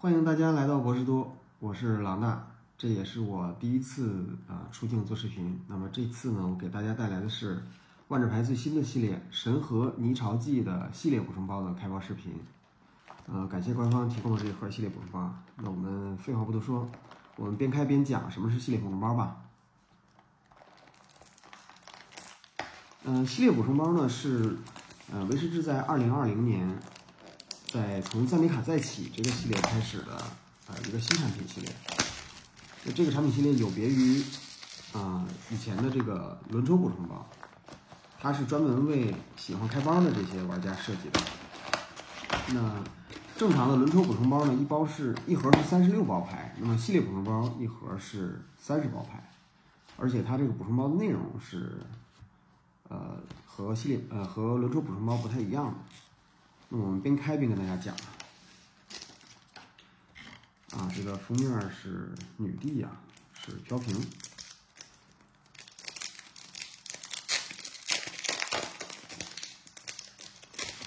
欢迎大家来到博士多，我是老衲，这也是我第一次啊出镜做视频。那么这次呢，我给大家带来的是万智牌最新的系列《神和泥潮记》的系列补充包的开包视频。呃，感谢官方提供的这一盒系列补充包。那我们废话不多说，我们边开边讲什么是系列补充包吧。嗯、系列补充包呢是呃威士忌在二零二零年在从赞比卡再起这个系列开始的呃一个新产品系列。那这个产品系列有别于啊、以前的这个轮抽补充包，它是专门为喜欢开包的这些玩家设计的。那正常的轮抽补充包呢，一包是一盒是三十六包牌，那么系列补充包一盒是三十包牌，而且它这个补充包的内容是呃和系列呃和轮抽补充包不太一样的。我们边开边跟大家讲啊，这个封面是女帝呀、是飘萍。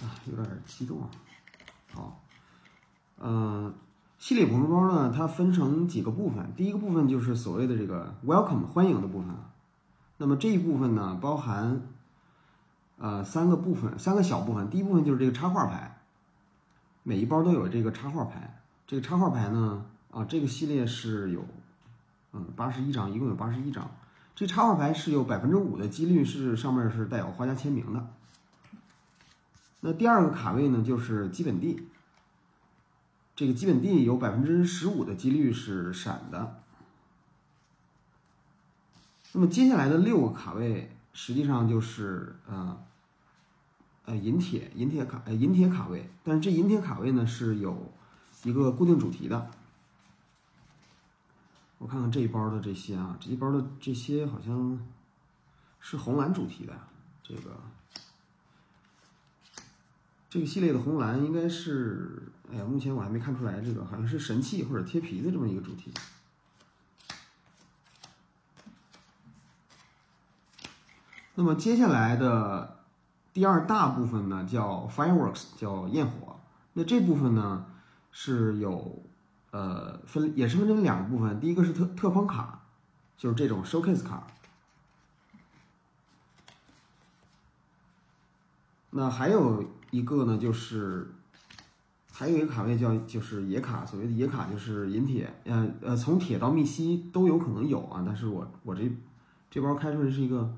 啊，有点激动啊。好，嗯、系列补充包呢，它分成几个部分。第一个部分就是所谓的这个 welcome 欢迎的部分。那么这一部分呢，包含呃三个部分，三个小部分。第一部分就是这个插画牌，每一包都有这个插画牌。这个插画牌呢，啊，这个系列是有嗯八十一张，一共有八十一张。这插画牌是有百分之五的几率是上面是带有画家签名的。那第二个卡位呢，就是基本地。这个基本地有百分之十五的几率是闪的。那么接下来的六个卡位，实际上就是呃呃银铁银铁卡呃银铁卡位，但是这银铁卡位呢是有一个固定主题的。我看看这一包的这些啊，这一包的这些好像是红蓝主题的，这个这个系列的红蓝应该是，哎呀，目前我还没看出来，这个好像是神器或者贴皮的这么一个主题。那么接下来的第二大部分呢，叫 fireworks，叫焰火。那这部分呢是有呃分也是分成两个部分，第一个是特特方卡，就是这种 showcase 卡。那还有一个呢，就是还有一个卡位叫就是野卡，所谓的野卡就是银铁，呃呃，从铁到密西都有可能有啊，但是我我这这包开出来是一个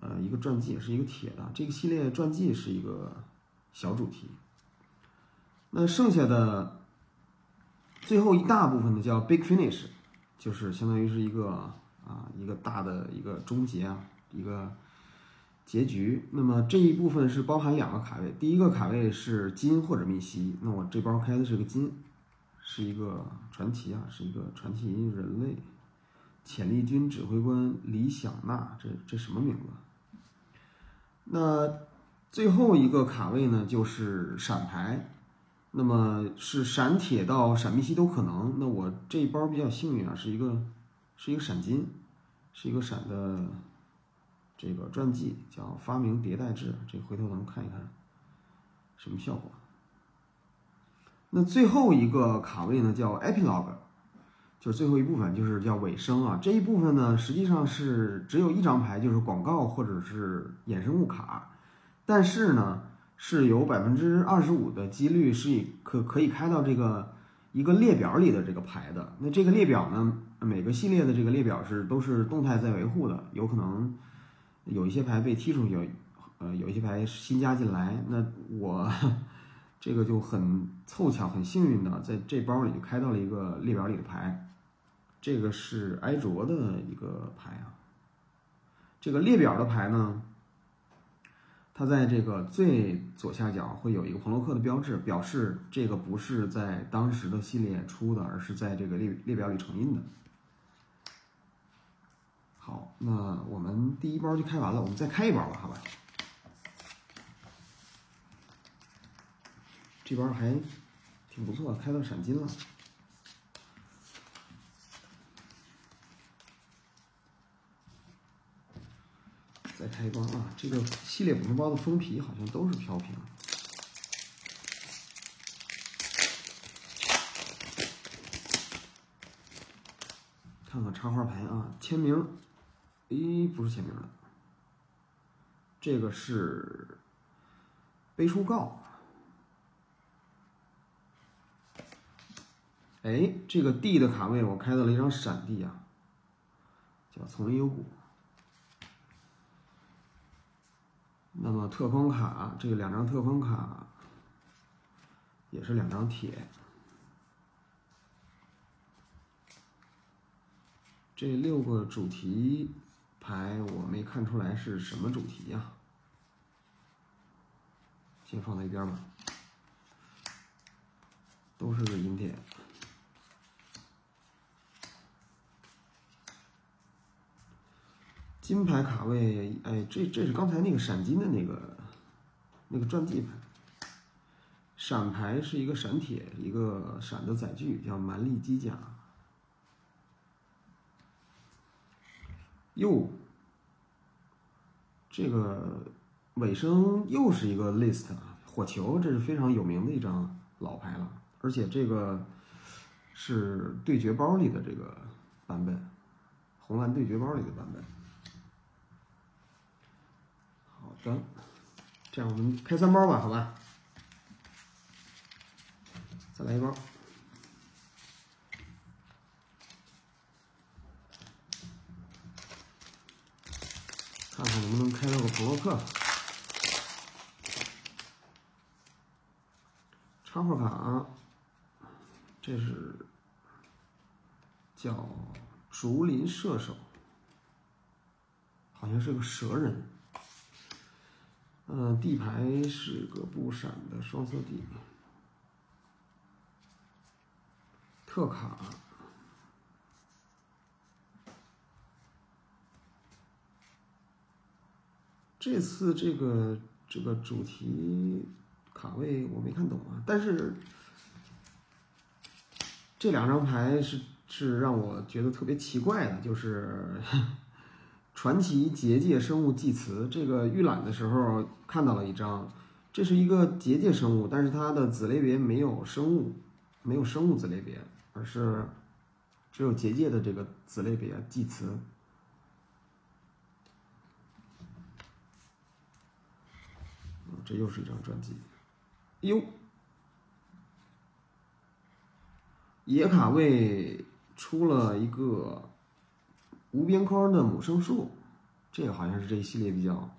呃一个传记也，是一个铁的，这个系列传记是一个小主题。那剩下的最后一大部分呢叫 big finish，就是相当于是一个啊一个大的一个终结啊一个。结局，那么这一部分是包含两个卡位，第一个卡位是金或者密西，那我这包开的是个金，是一个传奇啊，是一个传奇人类，潜力军指挥官李想娜，这这什么名字？那最后一个卡位呢，就是闪牌，那么是闪铁到闪密西都可能，那我这一包比较幸运啊，是一个是一个闪金，是一个闪的。这个传记叫《发明迭代制》，这回头咱们看一看什么效果。那最后一个卡位呢，叫 Epilogue，就是最后一部分，就是叫尾声啊。这一部分呢，实际上是只有一张牌，就是广告或者是衍生物卡，但是呢，是有百分之二十五的几率是以可可以开到这个一个列表里的这个牌的。那这个列表呢，每个系列的这个列表是都是动态在维护的，有可能。有一些牌被踢出去，呃，有一些牌新加进来，那我 这个就很凑巧、很幸运的在这包里就开到了一个列表里的牌，这个是埃卓的一个牌啊。这个列表的牌呢，它在这个最左下角会有一个彭洛克的标志，表示这个不是在当时的系列出的，而是在这个列列表里重印的。好，那我们第一包就开完了，我们再开一包吧，好吧？这包还挺不错，开到闪金了。开光啊！这个系列补完包的封皮好像都是飘屏。看看插画牌啊，签名，哎，不是签名了，这个是背书告。哎，这个 D 的卡位我开到了一张闪 D 啊，叫丛林幽谷。那么特框卡，这两张特框卡也是两张铁。这六个主题牌我没看出来是什么主题呀，先放在一边吧，都是个银铁。金牌卡位，哎，这这是刚才那个闪金的那个那个传记牌。闪牌是一个闪铁，一个闪的载具叫蛮力机甲。又，这个尾声又是一个 list 火球，这是非常有名的一张老牌了，而且这个是对决包里的这个版本，红蓝对决包里的版本。行，这样我们开三包吧，好吧？再来一包。看看能不能开到个普洛克插画卡，这是叫竹林射手，好像是个蛇人。嗯，地牌是个不闪的双色地，特卡。这次这个这个主题卡位我没看懂啊，但是这两张牌是是让我觉得特别奇怪的，就是传奇结界生物祭词。这个预览的时候看到了一张，这是一个结界生物，但是它的子类别没有生物，没有生物子类别，而是只有结界的这个子类别祭词。这又是一张专辑，哟，野卡位出了一个无边框的母生树，这个好像是这一系列比较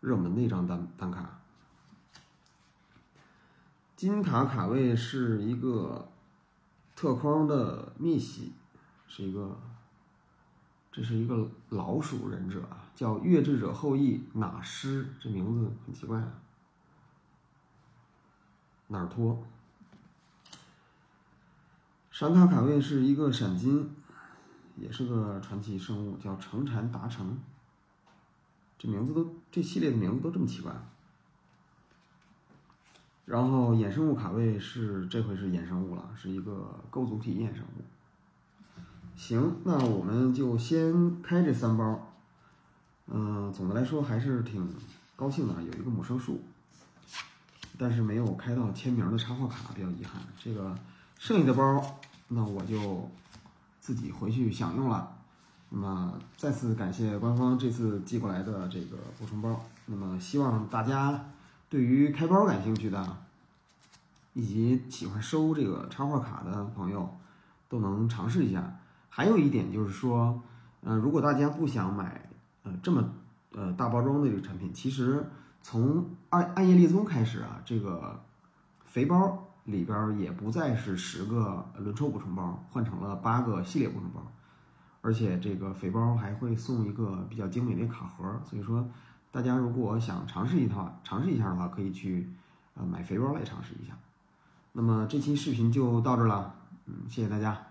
热门的一张单单卡。金卡卡位是一个特框的密玺，是一个，这是一个老鼠忍者啊，叫月智者后裔哪师，这名字很奇怪啊。哪儿托？闪卡卡位是一个闪金，也是个传奇生物，叫成禅达成。这名字都，这系列的名字都这么奇怪。然后衍生物卡位是这回是衍生物了，是一个构组体衍生物。行，那我们就先开这三包。嗯，总的来说还是挺高兴的，有一个母生树。但是没有开到签名的插画卡，比较遗憾。这个剩下的包，那我就自己回去享用了。那么再次感谢官方这次寄过来的这个补充包。那么希望大家对于开包感兴趣的，以及喜欢收这个插画卡的朋友，都能尝试一下。还有一点就是说，嗯，如果大家不想买呃这么呃大包装的这个产品，其实。从暗暗夜猎踪开始啊，这个肥包里边也不再是十个轮抽补充包，换成了八个系列补充包，而且这个肥包还会送一个比较精美的卡盒。所以说，大家如果想尝试一套尝试一下的话，可以去呃买肥包来尝试一下。那么这期视频就到这了，嗯，谢谢大家。